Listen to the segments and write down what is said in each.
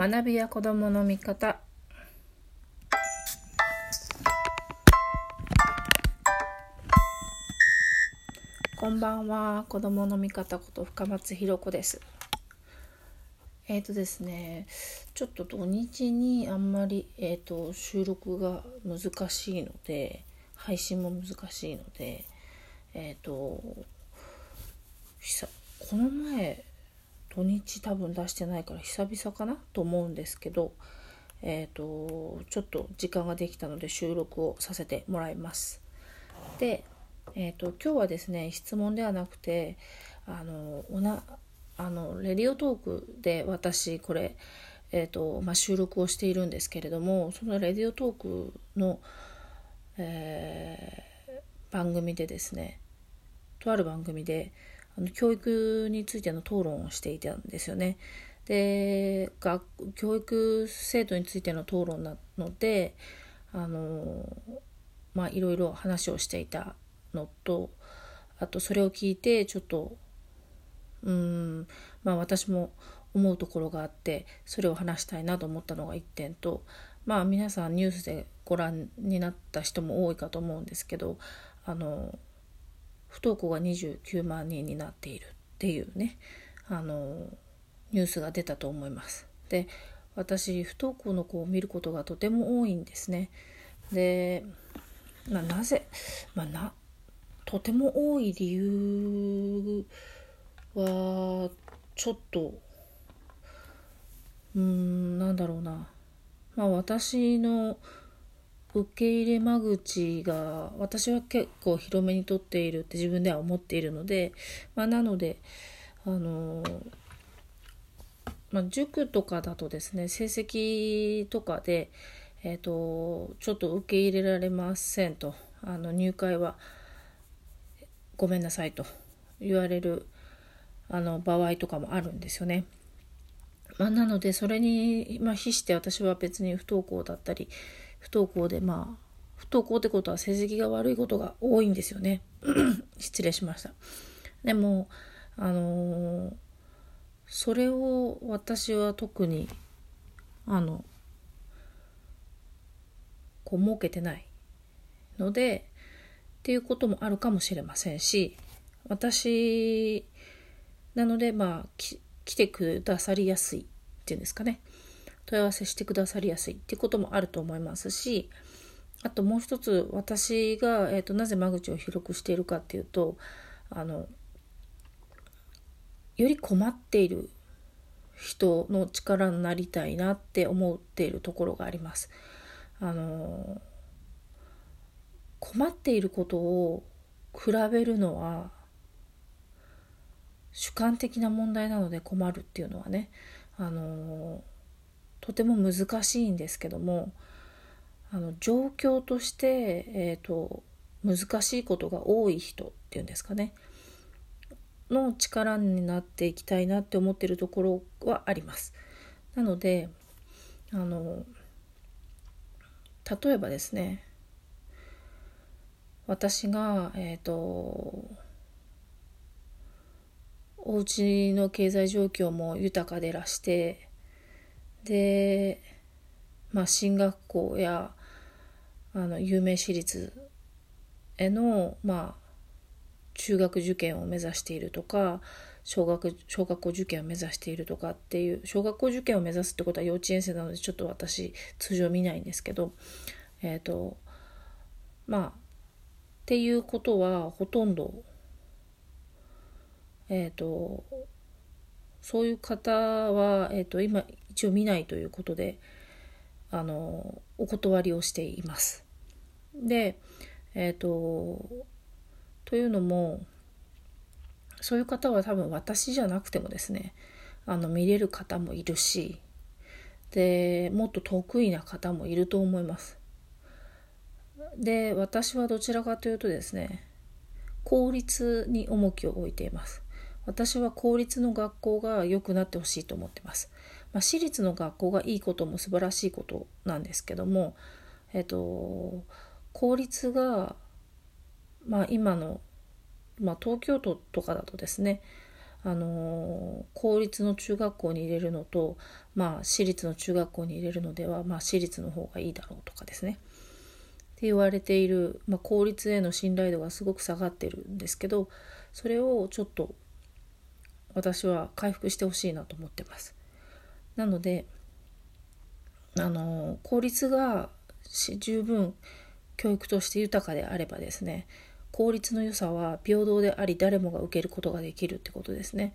学びや子どもの見方。こんばんは。子どもの見方こと深松ひろ子です。えっ、ー、とですねちょっと土日にあんまり、えーと、収録が難しいので配信も難しいのでえっ、ー、とこの前土日多分出してないから久々かな？と思うんですけどえっ、ー、とちょっと時間ができたので収録をさせてもらいます。で、えーと、今日はですね質問ではなくてあのおなあのレディオトークで私これ、えーとまあ、収録をしているんですけれどもそのレディオトークの、えー、番組でですねとある番組で教育についての討論をしていたんですよね。で学教育制度についての討論なのであのまあいろいろ話をしていたのとあとそれを聞いてちょっとうんまあ私も思うところがあってそれを話したいなと思ったのが1点とまあ皆さんニュースでご覧になった人も多いかと思うんですけどあの不登校が29万人になっているっていうねあのニュースが出たと思います。で私不登校の子を見ることがとても多いんですね。で、まあ、なぜ、まあ、なとても多い理由はちょっとうんなんだろうなまあ私の受け入れ間口が私は結構広めにとっているって自分では思っているので、まあ、なのであの、まあ、塾とかだとですね成績とかで、えーと、ちょっと受け入れられませんとあの入会はごめんなさいと言われるあの場合とかもあるんですよね。まあ、なのでそれに、まあ、比して私は別に不登校だったり不登校でまあ不登校ってことは成績が悪いことが多いんですよね。失礼しました。でもあのー、それを私は特にあのこう設けてないのでっていうこともあるかもしれませんし私なのでまあ来てくださりやすいっていうんですかね。問い合わせしてくださりやすいっていうこともあると思いますしあともう一つ私が、えーと、なぜ間口を広くしているかっていうとあのより困っている人の力になりたいなって思っているところがあります。あの困っていることを比べるのは主観的な問題なので困るっていうのはねあのとても難しいんですけどもあの状況として、えーと、難しいことが多い人っていうんですかねの力になっていきたいなって思ってるところはあります。なのであの例えばですね私がえっ、ー、とお家の経済状況も豊かでらしてで、まあ、進学校やあの有名私立への、まあ、中学受験を目指しているとか小学小学校受験を目指しているとかっていう小学校受験を目指すってことは幼稚園生なのでちょっと私通常見ないんですけどえっ、ー、とまあっていうことはほとんどえっ、ー、とそういう方は、えーと今一応見ないということであのお断りをしています。でえっ、ー、とというのもそういう方は多分私じゃなくてもですねあの見れる方もいるしでもっと得意な方もいると思います。で私はどちらかというとですね効率に重きを置いています。私は公立の学校が良くなってほしいと思ってます。まあ、私立の学校がいいことも素晴らしいことなんですけども、えっと、公立が、まあ、今の、まあ、東京都とかだとですねあの公立の中学校に入れるのと、まあ、私立の中学校に入れるのでは、まあ、私立の方がいいだろうとかですねって言われている、まあ、公立への信頼度がすごく下がってるんですけどそれをちょっと私は回復してほしいなと思ってます。なのであの公立が十分教育として豊かであればですね公立の良さは平等であり誰もが受けることができるってことですね。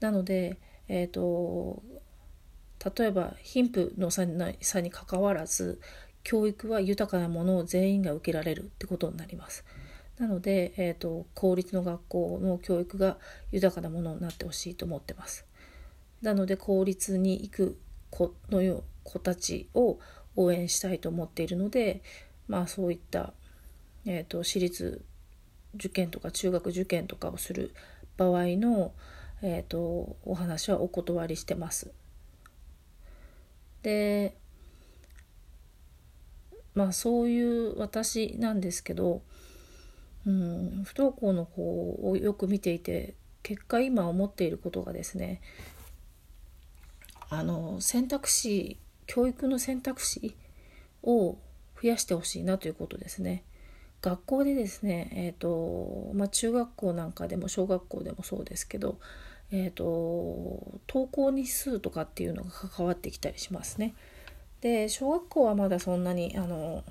なので、えーと、例えば貧富の差にかかわらず教育は豊かなものを全員が受けられるってことになります。なので、えーと、公立の学校の教育が豊かなものになってほしいと思ってます。なので公立に行く子のよ子たちを応援したいと思っているので、まあ、そういった、えーと、私立受験とか中学受験とかをする場合の、えーと、お話はお断りしてます。でまあそういう私なんですけど、うん、不登校の子をよく見ていて結果今思っていることがですねあの選択肢教育の選択肢を増やしてほしいなということですね。学校でですね、えーとまあ、中学校なんかでも小学校でもそうですけど、えーと、登校日数とかっていうのが関わってきたりしますね。で小学校はまだそんなにあの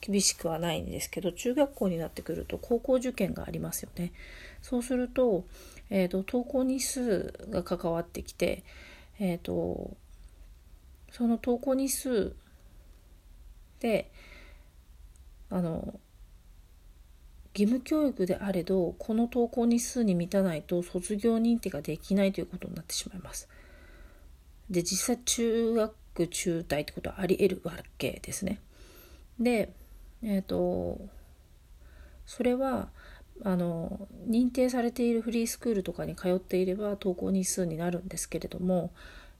厳しくはないんですけど中学校になってくると高校受験がありますよね。そうすると,、えーと、登校日数が関わってきて、えーとその登校日数であの義務教育であれどこの登校日数に満たないと卒業認定ができないということになってしまいます。で実際中学中退ってことはあり得るわけですね。でえっ、ー、とそれはあの認定されているフリースクールとかに通っていれば登校日数になるんですけれども、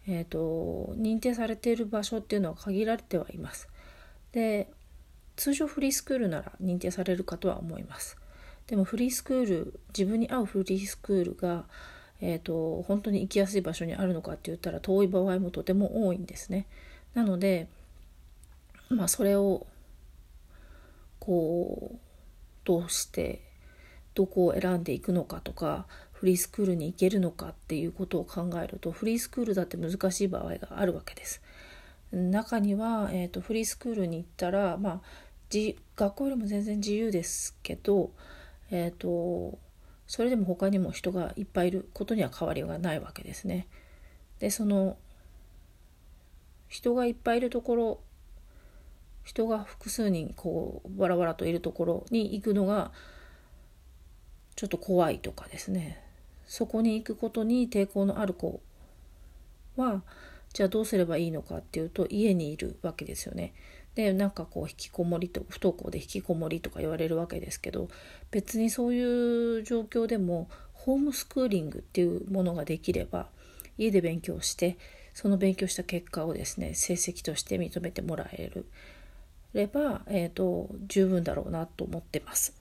えーと認定されている場所っていうのは限られてはいます。で通常フリースクールなら認定されるかとは思いますでもフリースクール自分に合うフリースクールが、えーと、本当に行きやすい場所にあるのかって言ったら遠い場合もとても多いんですねなのでまあそれをこうどうしてどこを選んでいくのかとかフリースクールに行けるのかっていうことを考えるとフリースクールだって難しい場合があるわけです。中には、えーと、フリースクールに行ったら、まあ、学校よりも全然自由ですけど、えーと、それでも他にも人がいっぱいいることには変わりがないわけですね。でその人がいっぱいいるところ人が複数人こうバラバラといるところに行くのがちょっと怖いとかですねそこに行くことに抵抗のある子はじゃあどうすればいいのかっていうと家にいるわけですよね。でなんかこう引きこもりと不登校で引きこもりとか言われるわけですけど別にそういう状況でもホームスクーリングっていうものができれば家で勉強してその勉強した結果をですね成績として認めてもらえるれば、えーと、十分だろうなと思ってます。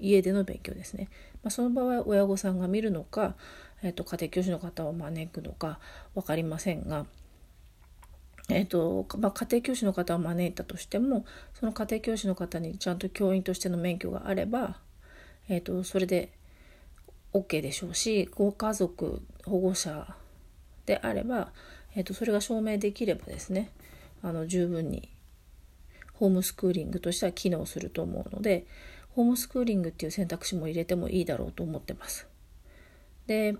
家での勉強ですね。まあ、その場合親御さんが見るのか、えーと家庭教師の方を招くのか分かりませんがえーとまあ、家庭教師の方を招いたとしてもその家庭教師の方にちゃんと教員としての免許があれば、えーと、それで OK でしょうしご家族保護者であれば、えーと、それが証明できればですねあの十分にホームスクーリングとしては機能すると思うのでホームスクーリングっていう選択肢も入れてもいいだろうと思ってます。で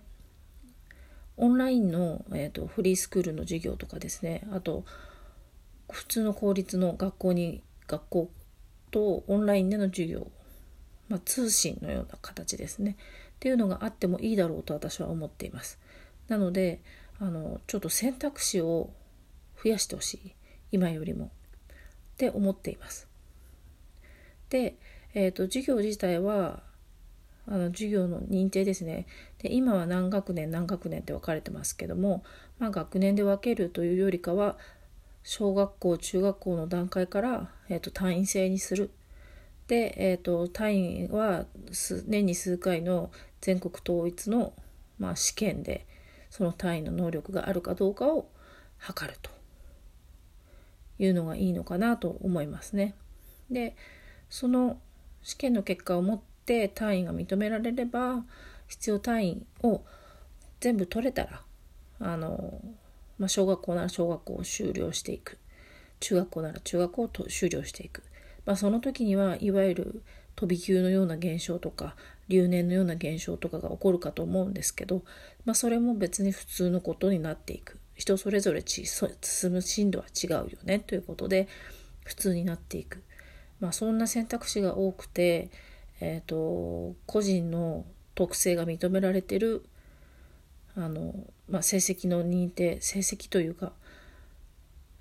オンラインの、えーと、フリースクールの授業とかですねあと普通の公立の学校に学校とオンラインでの授業、まあ、通信のような形ですね。っていうのがあってもいいだろうと私は思っています。なのであのちょっと選択肢を増やしてほしい。今よりも。って思っています。で、えーと授業自体はあの授業の認定ですね。で今は何学年何学年って分かれてますけども、まあ、学年で分けるというよりかは小学校中学校の段階から、えーと、単位制にする。で、えーと、単位は年に数回の全国統一のまあ、試験でその単位の能力があるかどうかを測ると。いうのがいいのかなと思いますね。でその試験の結果をもって単位が認められれば必要単位を全部取れたらあの、まあ、小学校なら小学校を修了していく。中学校なら中学校を修了していく、まあ、その時にはいわゆる飛び級のような現象とか留年のような現象とかが起こるかと思うんですけど、まあ、それも別に普通のことになっていく。人それぞれ進む進度は違うよねということで普通になっていく、まあ、そんな選択肢が多くて、えーと、個人の特性が認められてるあの、まあ、成績の認定成績というか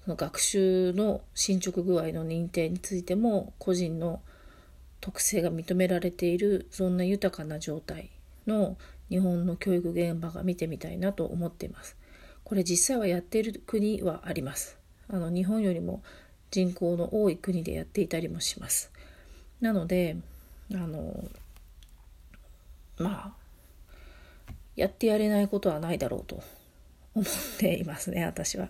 その学習の進捗具合の認定についても個人の特性が認められているそんな豊かな状態の日本の教育現場が見てみたいなと思っています。これ実際はやっている国はあります。あの日本よりも人口の多い国でやっていたりもします。なのであのまあやってやれないことはないだろうと思っていますね私は。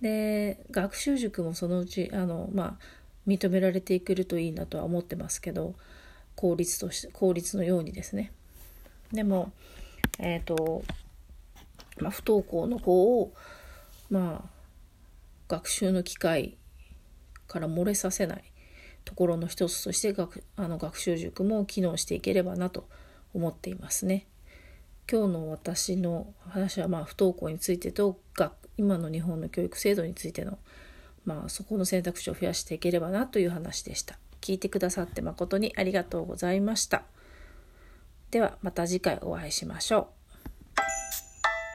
で学習塾もそのうちあのまあ認められていけるといいなとは思ってますけど効率として効率のようにですねでもえっ、ー、と、まあ、不登校の子をまあ学習の機会から漏れさせないところの一つとして学あの学習塾も機能していければなと思っていますね。今日の私の話はまあ不登校についてと今の日本の教育制度についてのまあ、そこの選択肢を増やしていければなという話でした。聞いてくださって誠にありがとうございました。ではまた次回お会いしましょう。